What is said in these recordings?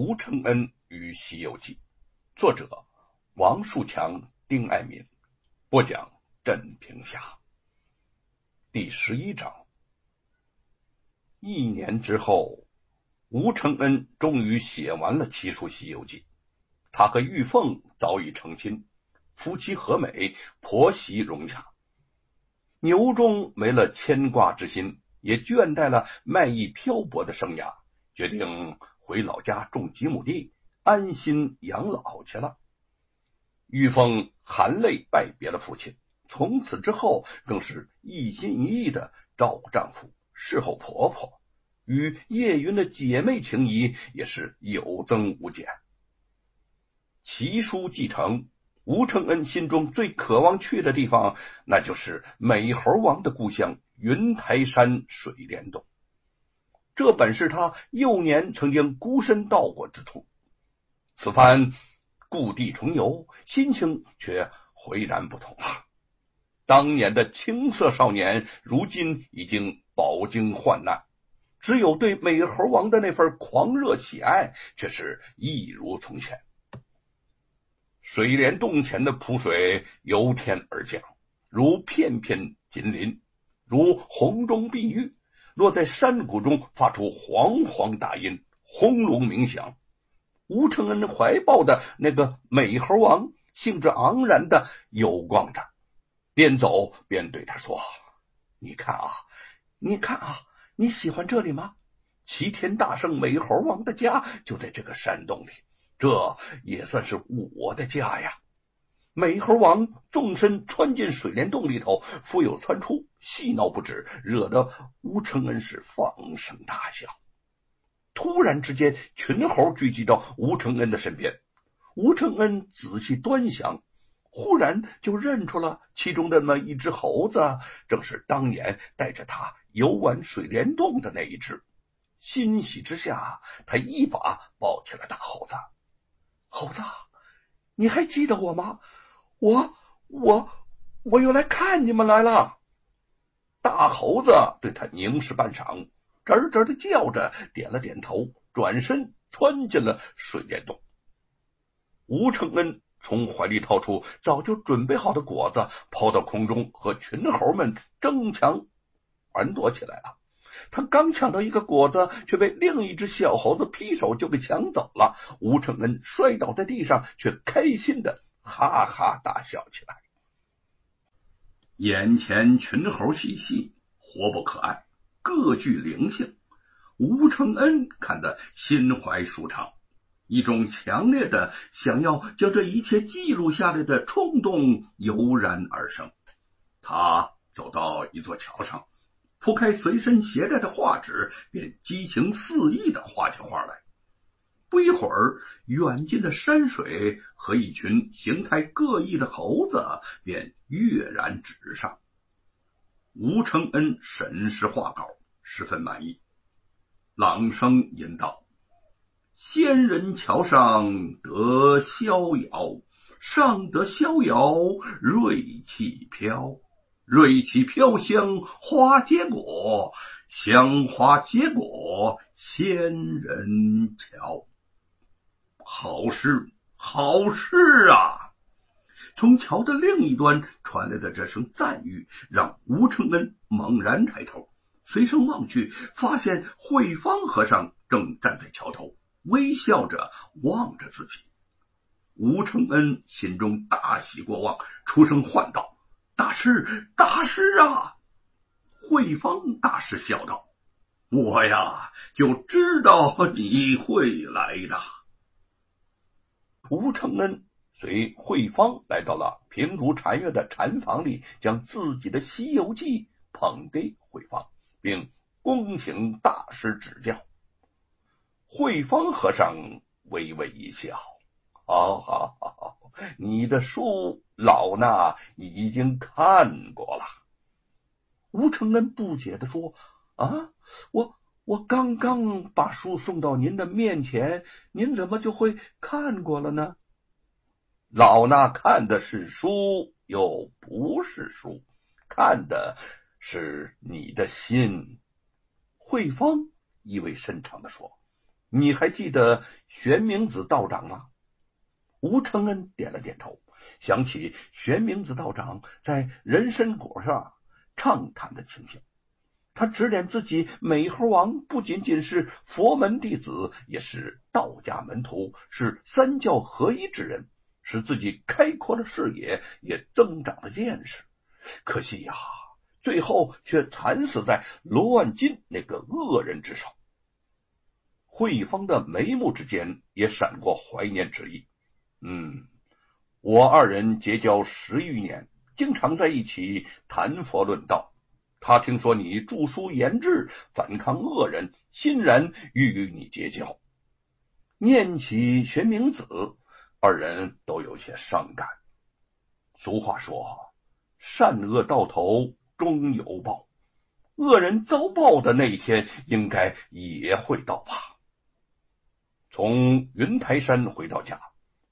吴承恩与《西游记》，作者王树强、丁爱民，播讲镇平侠。第十一章。一年之后，吴承恩终于写完了七书《西游记》，他和玉凤早已成亲，夫妻和美，婆媳融洽。牛中没了牵挂之心，也倦怠了卖艺漂泊的生涯，决定。回老家种几亩地，安心养老去了。玉凤含泪拜别了父亲，从此之后更是一心一意的照顾丈夫，侍候婆婆，与叶云的姐妹情谊也是有增无减。奇书继承，吴承恩心中最渴望去的地方，那就是美猴王的故乡云台山水帘洞。这本是他幼年曾经孤身到过之处，此番故地重游，心情却浑然不同了。当年的青涩少年，如今已经饱经患难，只有对美猴王的那份狂热喜爱，却是一如从前。水帘洞前的瀑水由天而降，如片片锦鳞，如红中碧玉。落在山谷中，发出惶惶大音，轰隆鸣响。吴承恩怀抱的那个美猴王，兴致盎然的游逛着，边走边对他说：“你看啊，你看啊，你喜欢这里吗？齐天大圣美猴王的家就在这个山洞里，这也算是我的家呀。”美猴王纵身穿进水帘洞里头，复又窜出，嬉闹不止，惹得吴承恩是放声大笑。突然之间，群猴聚集到吴承恩的身边。吴承恩仔细端详，忽然就认出了其中的那一只猴子，正是当年带着他游玩水帘洞的那一只。欣喜之下，他一把抱起了大猴子。猴子，你还记得我吗？我我我又来看你们来了。大猴子对他凝视半晌，吱吱的叫着，点了点头，转身窜进了水帘洞。吴承恩从怀里掏出早就准备好的果子，抛到空中，和群猴们争抢玩躲起来了。他刚抢到一个果子，却被另一只小猴子劈手就给抢走了。吴承恩摔倒在地上，却开心的。哈哈大笑起来，眼前群猴细细，活泼可爱，各具灵性。吴承恩看得心怀舒畅，一种强烈的想要将这一切记录下来的冲动油然而生。他走到一座桥上，铺开随身携带的画纸，便激情四溢的画起画来。不一会儿，远近的山水和一群形态各异的猴子便跃然纸上。吴承恩审视画稿，十分满意，朗声吟道：“仙人桥上得逍遥，上得逍遥瑞气飘，瑞气飘香花结果，香花结果仙人桥。”好诗，好诗啊！从桥的另一端传来的这声赞誉，让吴承恩猛然抬头，随声望去，发现慧芳和尚正站在桥头，微笑着望着自己。吴承恩心中大喜过望，出声唤道：“大师，大师啊！”慧芳大师笑道：“我呀，就知道你会来的。”吴承恩随慧芳来到了平如禅院的禅房里，将自己的《西游记》捧给慧芳，并恭请大师指教。慧芳和尚微微一笑：“好好好，你的书老衲已经看过了。”吴承恩不解的说：“啊，我……”我刚刚把书送到您的面前，您怎么就会看过了呢？老衲看的是书，又不是书，看的是你的心。慧芳意味深长的说：“你还记得玄冥子道长吗？吴承恩点了点头，想起玄冥子道长在人参果上畅谈的情形，他指点自己美猴王不仅仅是佛门弟子，也是道家门徒，是三教合一之人，使自己开阔了视野，也增长了见识。可惜呀，最后却惨死在罗万金那个恶人之手。慧芳的眉目之间也闪过怀念之意。嗯，我二人结交十余年，经常在一起谈佛论道。他听说你著书言志，反抗恶人，欣然欲与你结交。念起玄冥子，二人都有些伤感。俗话说：“善恶到头终有报，恶人遭报的那一天，应该也会到吧。”从云台山回到家，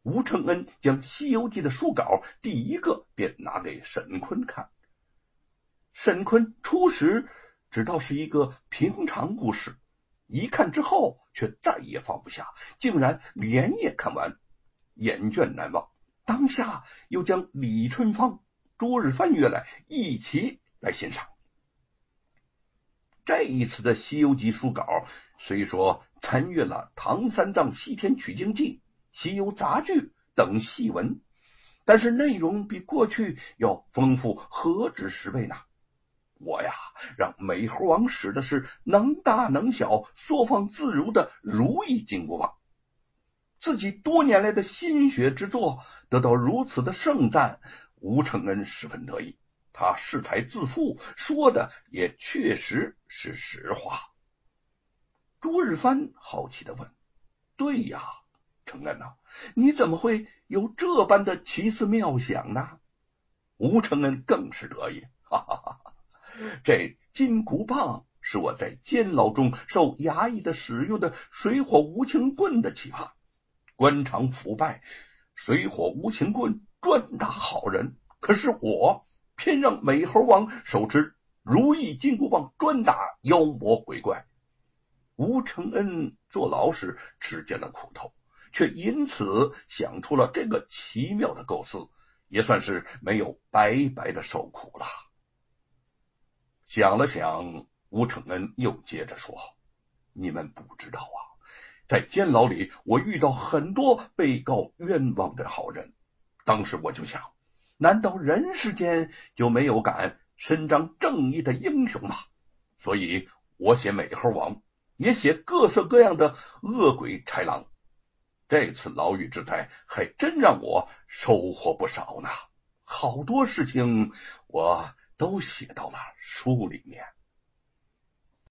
吴承恩将《西游记》的书稿第一个便拿给沈坤看。沈坤初时只道是一个平常故事，一看之后却再也放不下，竟然连夜看完，眼倦难忘。当下又将李春芳、朱日帆约来一起来欣赏。这一次的《西游记》书稿虽说参阅了唐三藏西天取经记、西游杂剧等戏文，但是内容比过去要丰富何止十倍呢？我呀，让美猴王使的是能大能小、缩放自如的如意金箍棒，自己多年来的心血之作得到如此的盛赞，吴承恩十分得意。他恃才自负，说的也确实是实话。朱日帆好奇的问：“对呀，承恩呐，你怎么会有这般的奇思妙想呢？”吴承恩更是得意，哈哈哈哈！这金箍棒是我在监牢中受衙役的使用的水火无情棍的启发。官场腐败，水火无情棍专打好人，可是我。偏让美猴王手持如意金箍棒专打妖魔鬼怪。吴承恩坐牢时吃尽了苦头，却因此想出了这个奇妙的构思，也算是没有白白的受苦了。想了想，吴承恩又接着说：“你们不知道啊，在监牢里，我遇到很多被告冤枉的好人，当时我就想。”难道人世间就没有敢伸张正义的英雄吗？所以我写美猴王，也写各色各样的恶鬼豺狼。这次牢狱之灾还真让我收获不少呢，好多事情我都写到了书里面。